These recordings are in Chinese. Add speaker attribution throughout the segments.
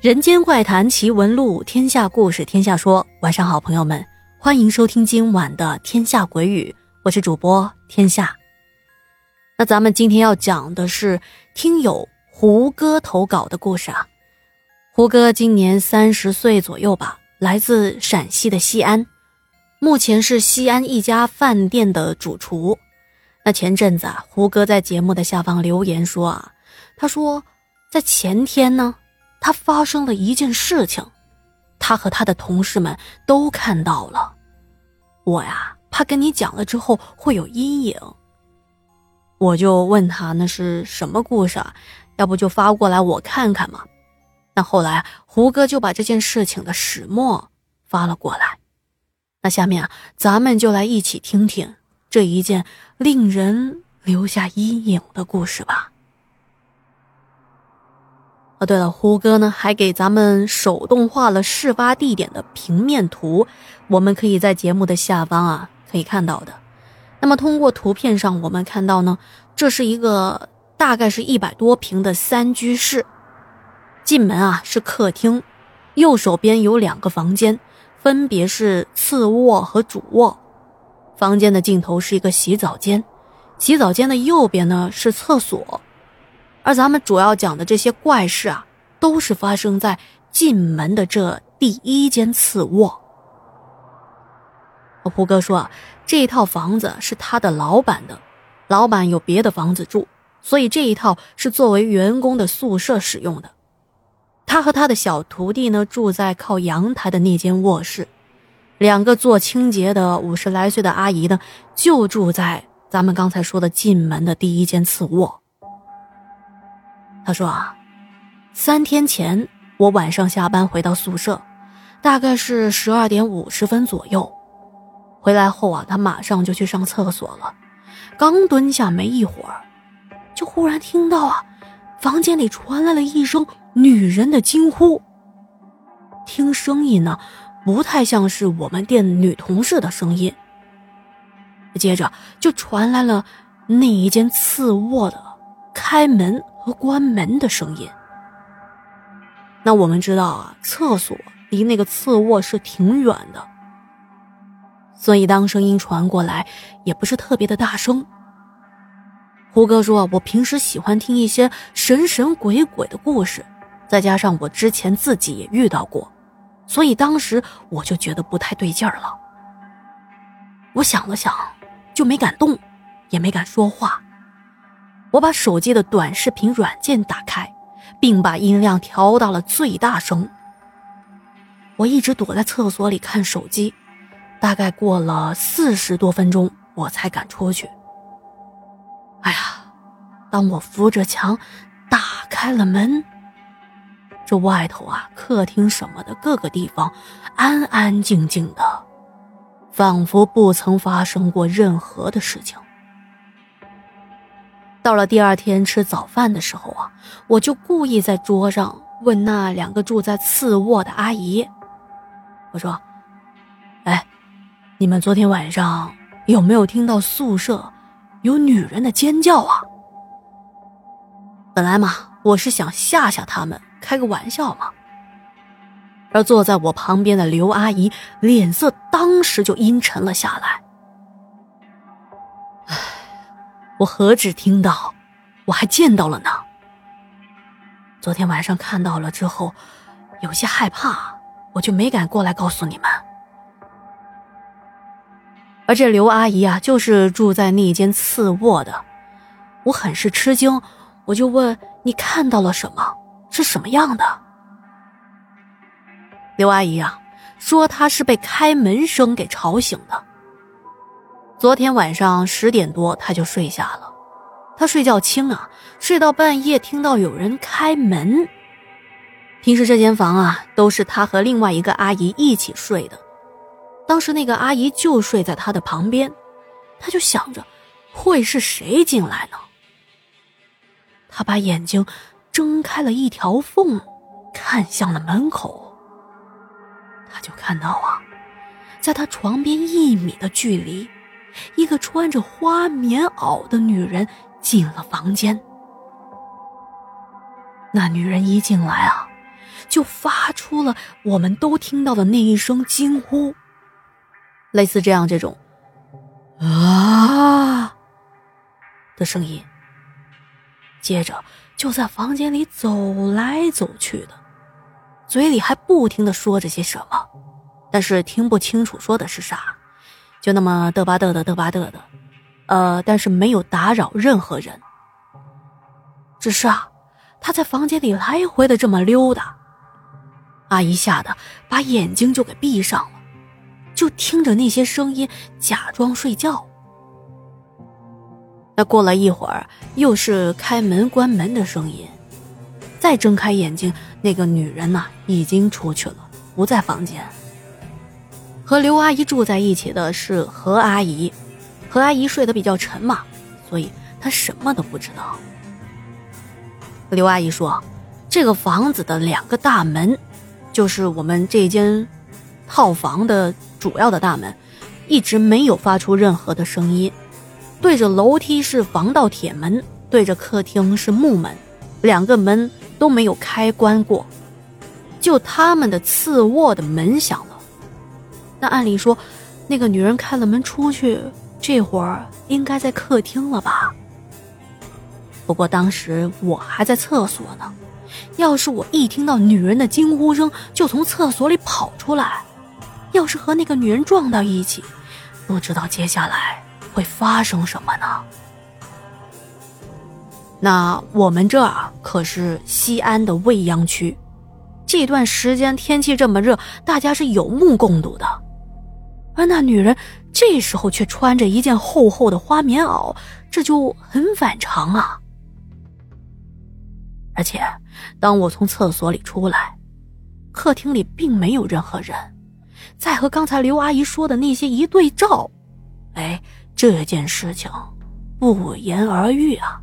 Speaker 1: 人间怪谈奇闻录，天下故事天下说。晚上好，朋友们，欢迎收听今晚的《天下鬼语》，我是主播天下。那咱们今天要讲的是听友胡歌投稿的故事啊。胡歌今年三十岁左右吧，来自陕西的西安，目前是西安一家饭店的主厨。那前阵子啊，胡歌在节目的下方留言说啊，他说在前天呢。他发生了一件事情，他和他的同事们都看到了。我呀，怕跟你讲了之后会有阴影，我就问他那是什么故事啊？要不就发过来我看看嘛。那后来胡歌就把这件事情的始末发了过来。那下面啊，咱们就来一起听听这一件令人留下阴影的故事吧。哦，对了，胡歌呢还给咱们手动画了事发地点的平面图，我们可以在节目的下方啊可以看到的。那么通过图片上，我们看到呢，这是一个大概是一百多平的三居室。进门啊是客厅，右手边有两个房间，分别是次卧和主卧。房间的尽头是一个洗澡间，洗澡间的右边呢是厕所。而咱们主要讲的这些怪事啊，都是发生在进门的这第一间次卧。我胡哥说啊，这一套房子是他的老板的，老板有别的房子住，所以这一套是作为员工的宿舍使用的。他和他的小徒弟呢，住在靠阳台的那间卧室，两个做清洁的五十来岁的阿姨呢，就住在咱们刚才说的进门的第一间次卧。他说啊，三天前我晚上下班回到宿舍，大概是十二点五十分左右。回来后啊，他马上就去上厕所了。刚蹲下没一会儿，就忽然听到啊，房间里传来了一声女人的惊呼。听声音呢，不太像是我们店女同事的声音。接着就传来了那一间次卧的开门。和关门的声音。那我们知道啊，厕所离那个次卧室挺远的，所以当声音传过来也不是特别的大声。胡歌说：“我平时喜欢听一些神神鬼鬼的故事，再加上我之前自己也遇到过，所以当时我就觉得不太对劲儿了。我想了想，就没敢动，也没敢说话。”我把手机的短视频软件打开，并把音量调到了最大声。我一直躲在厕所里看手机，大概过了四十多分钟，我才敢出去。哎呀，当我扶着墙打开了门，这外头啊，客厅什么的各个地方安安静静的，仿佛不曾发生过任何的事情。到了第二天吃早饭的时候啊，我就故意在桌上问那两个住在次卧的阿姨：“我说，哎，你们昨天晚上有没有听到宿舍有女人的尖叫啊？”本来嘛，我是想吓吓他们，开个玩笑嘛。而坐在我旁边的刘阿姨脸色当时就阴沉了下来。唉我何止听到，我还见到了呢。昨天晚上看到了之后，有些害怕，我就没敢过来告诉你们。而这刘阿姨啊，就是住在那间次卧的，我很是吃惊，我就问你看到了什么，是什么样的？刘阿姨啊，说她是被开门声给吵醒的。昨天晚上十点多，她就睡下了。她睡觉轻啊，睡到半夜听到有人开门。平时这间房啊，都是她和另外一个阿姨一起睡的。当时那个阿姨就睡在她的旁边，她就想着，会是谁进来呢？她把眼睛睁开了一条缝，看向了门口，他就看到啊，在他床边一米的距离，一个穿着花棉袄的女人进了房间。那女人一进来啊，就发出了我们都听到的那一声惊呼，类似这样这种啊的声音。接着就在房间里走来走去的，嘴里还不停的说着些什么，但是听不清楚说的是啥，就那么嘚吧嘚的嘚吧嘚的，呃，但是没有打扰任何人。只是啊。他在房间里来回的这么溜达，阿姨吓得把眼睛就给闭上了，就听着那些声音假装睡觉。过了一会儿，又是开门关门的声音，再睁开眼睛，那个女人呐已经出去了，不在房间。和刘阿姨住在一起的是何阿姨，何阿姨睡得比较沉嘛，所以她什么都不知道。刘阿姨说：“这个房子的两个大门，就是我们这间套房的主要的大门，一直没有发出任何的声音。对着楼梯是防盗铁门，对着客厅是木门，两个门都没有开关过。就他们的次卧的门响了。那按理说，那个女人开了门出去，这会儿应该在客厅了吧？”不过当时我还在厕所呢，要是我一听到女人的惊呼声就从厕所里跑出来，要是和那个女人撞到一起，不知道接下来会发生什么呢？那我们这儿可是西安的未央区，这段时间天气这么热，大家是有目共睹的，而那女人这时候却穿着一件厚厚的花棉袄，这就很反常啊。而且，当我从厕所里出来，客厅里并没有任何人。再和刚才刘阿姨说的那些一对照，哎，这件事情不言而喻啊！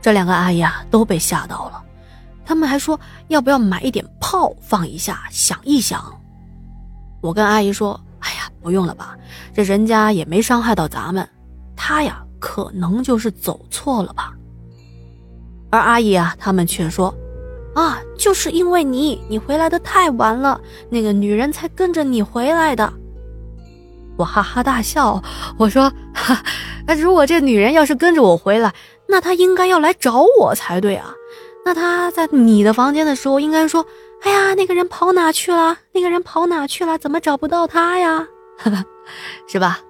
Speaker 1: 这两个阿姨啊都被吓到了，他们还说要不要买一点炮放一下，想一想。我跟阿姨说：“哎呀，不用了吧，这人家也没伤害到咱们，他呀可能就是走错了吧。”而阿姨啊，他们却说：“啊，就是因为你，你回来的太晚了，那个女人才跟着你回来的。”我哈哈大笑，我说：“ 哈，如果这女人要是跟着我回来，那她应该要来找我才对啊。那她在你的房间的时候，应该说：‘哎呀，那个人跑哪去了？那个人跑哪去了？怎么找不到他呀？’ 是吧？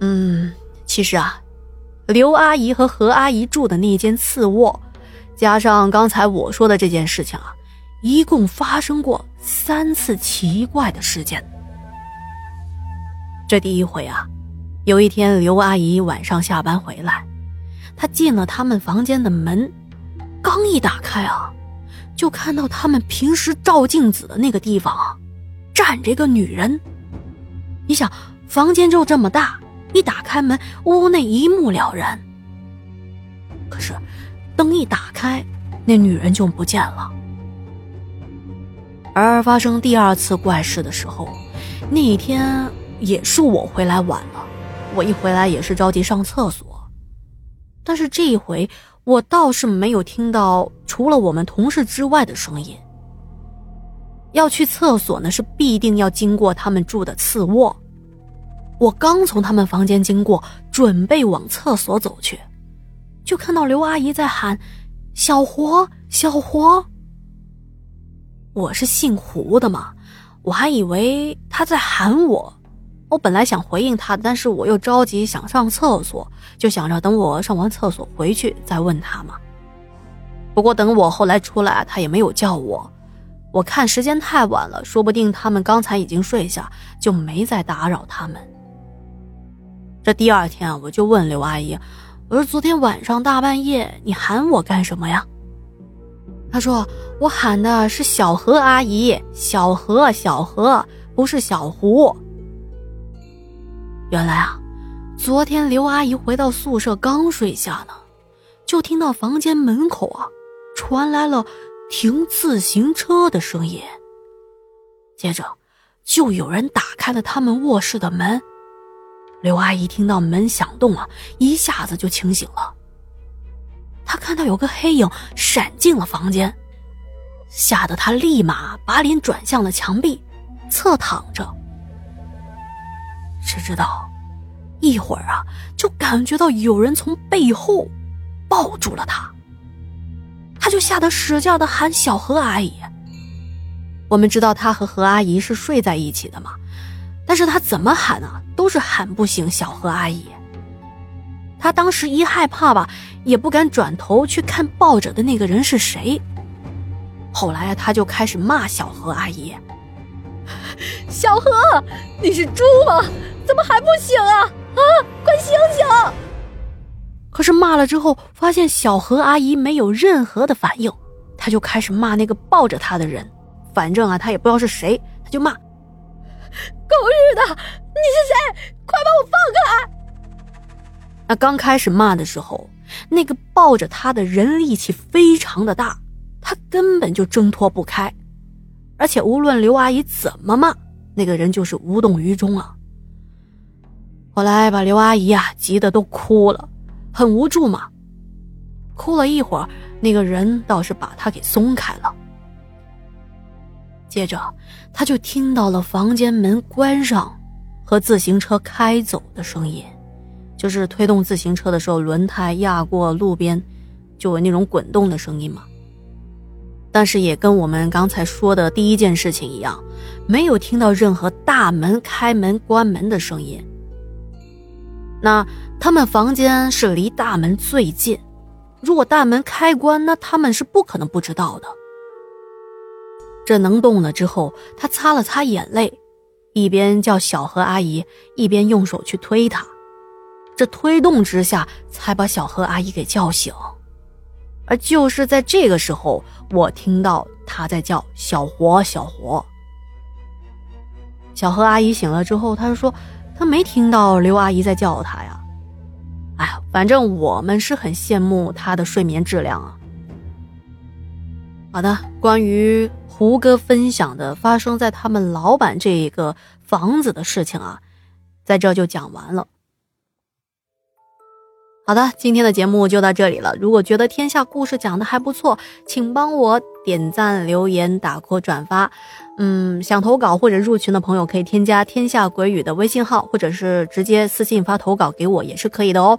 Speaker 1: 嗯，其实啊。”刘阿姨和何阿姨住的那间次卧，加上刚才我说的这件事情啊，一共发生过三次奇怪的事件。这第一回啊，有一天刘阿姨晚上下班回来，她进了他们房间的门，刚一打开啊，就看到他们平时照镜子的那个地方啊，站着一个女人。你想，房间就这么大。一打开门，屋内一目了然。可是，灯一打开，那女人就不见了。而发生第二次怪事的时候，那一天也是我回来晚了。我一回来也是着急上厕所，但是这一回我倒是没有听到除了我们同事之外的声音。要去厕所呢，是必定要经过他们住的次卧。我刚从他们房间经过，准备往厕所走去，就看到刘阿姨在喊：“小胡，小胡。”我是姓胡的嘛，我还以为她在喊我。我本来想回应她，但是我又着急想上厕所，就想着等我上完厕所回去再问她嘛。不过等我后来出来，她也没有叫我。我看时间太晚了，说不定他们刚才已经睡下，就没再打扰他们。这第二天啊，我就问刘阿姨：“我说昨天晚上大半夜你喊我干什么呀？”她说：“我喊的是小何阿姨，小何，小何，不是小胡。”原来啊，昨天刘阿姨回到宿舍刚睡下呢，就听到房间门口啊传来了停自行车的声音。接着，就有人打开了他们卧室的门。刘阿姨听到门响动啊，一下子就清醒了。她看到有个黑影闪进了房间，吓得她立马把脸转向了墙壁，侧躺着。谁知道，一会儿啊，就感觉到有人从背后抱住了她。她就吓得使劲的喊小何阿姨。我们知道她和何阿姨是睡在一起的嘛。但是他怎么喊啊，都是喊不醒小何阿姨。他当时一害怕吧，也不敢转头去看抱着的那个人是谁。后来啊，他就开始骂小何阿姨：“
Speaker 2: 小何，你是猪吗？怎么还不醒啊？啊，快醒醒！”
Speaker 1: 可是骂了之后，发现小何阿姨没有任何的反应，他就开始骂那个抱着他的人。反正啊，他也不知道是谁，他就骂。
Speaker 2: 狗日的！你是谁？快把我放开！
Speaker 1: 那刚开始骂的时候，那个抱着他的人力气非常的大，他根本就挣脱不开，而且无论刘阿姨怎么骂，那个人就是无动于衷啊。后来把刘阿姨啊急得都哭了，很无助嘛。哭了一会儿，那个人倒是把他给松开了。接着，他就听到了房间门关上和自行车开走的声音，就是推动自行车的时候轮胎压过路边，就有那种滚动的声音嘛。但是也跟我们刚才说的第一件事情一样，没有听到任何大门开门关门的声音。那他们房间是离大门最近，如果大门开关，那他们是不可能不知道的。这能动了之后，他擦了擦眼泪，一边叫小何阿姨，一边用手去推他。这推动之下，才把小何阿姨给叫醒。而就是在这个时候，我听到他在叫“小活，小活”。小何阿姨醒了之后，她说他没听到刘阿姨在叫他呀。哎呀，反正我们是很羡慕他的睡眠质量啊。好的，关于。胡哥分享的发生在他们老板这一个房子的事情啊，在这就讲完了。好的，今天的节目就到这里了。如果觉得天下故事讲的还不错，请帮我点赞、留言、打 call、转发。嗯，想投稿或者入群的朋友可以添加“天下鬼语”的微信号，或者是直接私信发投稿给我也是可以的哦。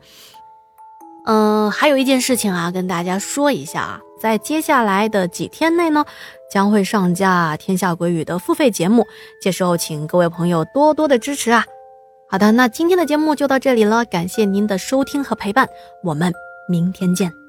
Speaker 1: 嗯，还有一件事情啊，跟大家说一下啊，在接下来的几天内呢。将会上架《天下鬼语》的付费节目，届时候请各位朋友多多的支持啊！好的，那今天的节目就到这里了，感谢您的收听和陪伴，我们明天见。